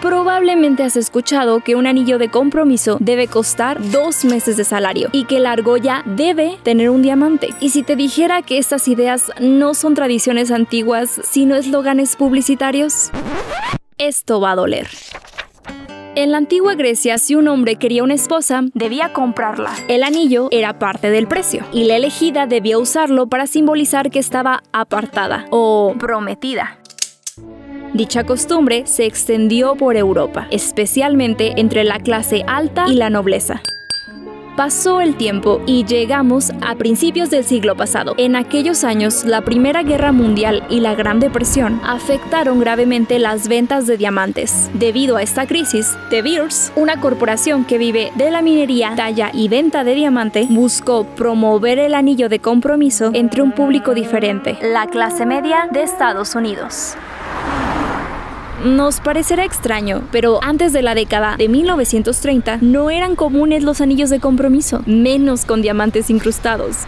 Probablemente has escuchado que un anillo de compromiso debe costar dos meses de salario y que la argolla debe tener un diamante. Y si te dijera que estas ideas no son tradiciones antiguas, sino eslóganes publicitarios, esto va a doler. En la antigua Grecia, si un hombre quería una esposa, debía comprarla. El anillo era parte del precio y la elegida debía usarlo para simbolizar que estaba apartada o prometida. Dicha costumbre se extendió por Europa, especialmente entre la clase alta y la nobleza. Pasó el tiempo y llegamos a principios del siglo pasado. En aquellos años, la Primera Guerra Mundial y la Gran Depresión afectaron gravemente las ventas de diamantes. Debido a esta crisis, De Beers, una corporación que vive de la minería, talla y venta de diamante, buscó promover el anillo de compromiso entre un público diferente, la clase media de Estados Unidos. Nos parecerá extraño, pero antes de la década de 1930 no eran comunes los anillos de compromiso, menos con diamantes incrustados.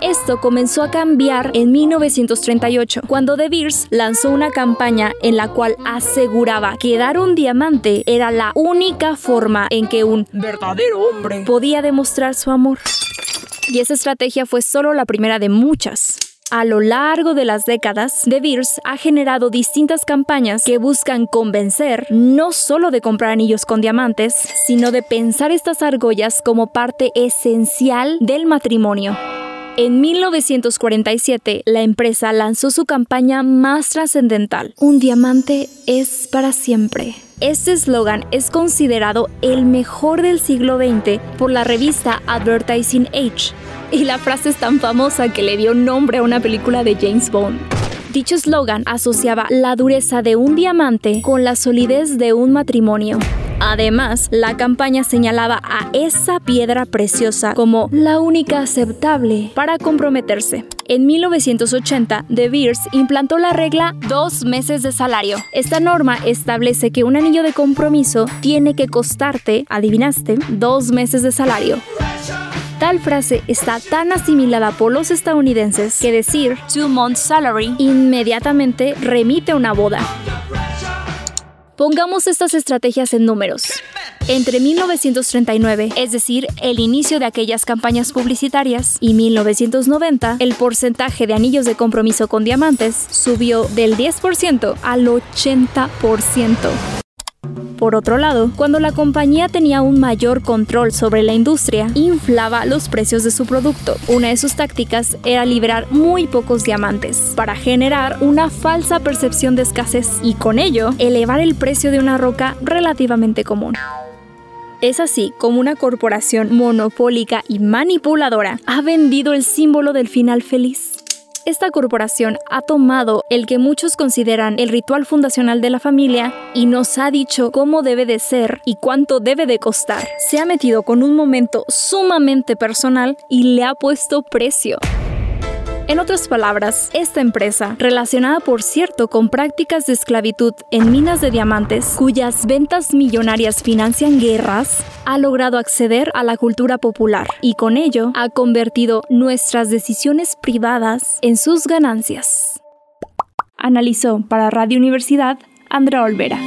Esto comenzó a cambiar en 1938, cuando De Beers lanzó una campaña en la cual aseguraba que dar un diamante era la única forma en que un verdadero hombre podía demostrar su amor. Y esa estrategia fue solo la primera de muchas. A lo largo de las décadas, De Beers ha generado distintas campañas que buscan convencer no solo de comprar anillos con diamantes, sino de pensar estas argollas como parte esencial del matrimonio. En 1947, la empresa lanzó su campaña más trascendental. Un diamante es para siempre. Este eslogan es considerado el mejor del siglo XX por la revista Advertising Age, y la frase es tan famosa que le dio nombre a una película de James Bond. Dicho eslogan asociaba la dureza de un diamante con la solidez de un matrimonio. Además, la campaña señalaba a esa piedra preciosa como la única aceptable para comprometerse. En 1980, De Beers implantó la regla dos meses de salario. Esta norma establece que un anillo de compromiso tiene que costarte, adivinaste, dos meses de salario. Tal frase está tan asimilada por los estadounidenses que decir two months salary inmediatamente remite a una boda. Pongamos estas estrategias en números. Entre 1939, es decir, el inicio de aquellas campañas publicitarias, y 1990, el porcentaje de anillos de compromiso con diamantes subió del 10% al 80%. Por otro lado, cuando la compañía tenía un mayor control sobre la industria, inflaba los precios de su producto. Una de sus tácticas era liberar muy pocos diamantes para generar una falsa percepción de escasez y con ello elevar el precio de una roca relativamente común. Es así como una corporación monopólica y manipuladora ha vendido el símbolo del final feliz. Esta corporación ha tomado el que muchos consideran el ritual fundacional de la familia y nos ha dicho cómo debe de ser y cuánto debe de costar. Se ha metido con un momento sumamente personal y le ha puesto precio. En otras palabras, esta empresa, relacionada por cierto con prácticas de esclavitud en minas de diamantes, cuyas ventas millonarias financian guerras, ha logrado acceder a la cultura popular y con ello ha convertido nuestras decisiones privadas en sus ganancias. Analizó para Radio Universidad Andrea Olvera.